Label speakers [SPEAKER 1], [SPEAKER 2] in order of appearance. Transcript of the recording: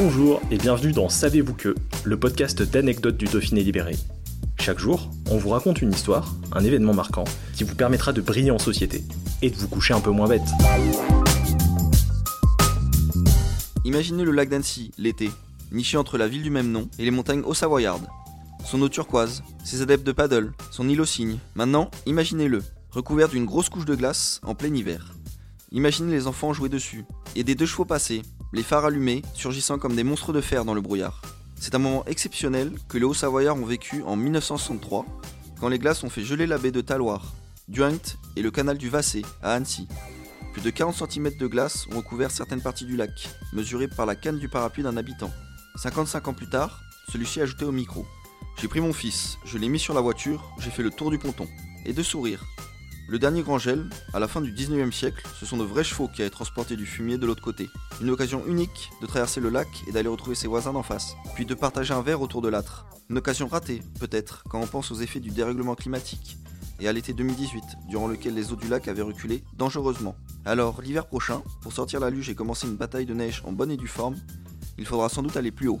[SPEAKER 1] Bonjour et bienvenue dans Savez-vous que, le podcast d'anecdotes du Dauphiné libéré. Chaque jour, on vous raconte une histoire, un événement marquant, qui vous permettra de briller en société et de vous coucher un peu moins bête.
[SPEAKER 2] Imaginez le lac d'Annecy, l'été, niché entre la ville du même nom et les montagnes haut-savoyardes. Son eau turquoise, ses adeptes de paddle, son îlot cygne. Maintenant, imaginez-le, recouvert d'une grosse couche de glace en plein hiver. Imaginez les enfants jouer dessus, et des deux chevaux passés, les phares allumés, surgissant comme des monstres de fer dans le brouillard. C'est un moment exceptionnel que les Hauts-Savoyards ont vécu en 1963, quand les glaces ont fait geler la baie de Taloir, Duint et le canal du Vassé, à Annecy. Plus de 40 cm de glace ont recouvert certaines parties du lac, mesurées par la canne du parapluie d'un habitant. 55 ans plus tard, celui-ci a ajouté au micro. J'ai pris mon fils, je l'ai mis sur la voiture, j'ai fait le tour du ponton. Et de sourire. Le dernier grand gel, à la fin du 19e siècle, ce sont de vrais chevaux qui avaient transporté du fumier de l'autre côté. Une occasion unique de traverser le lac et d'aller retrouver ses voisins d'en face, puis de partager un verre autour de l'âtre. Une occasion ratée, peut-être, quand on pense aux effets du dérèglement climatique, et à l'été 2018, durant lequel les eaux du lac avaient reculé dangereusement. Alors, l'hiver prochain, pour sortir la luge et commencer une bataille de neige en bonne et due forme, il faudra sans doute aller plus haut.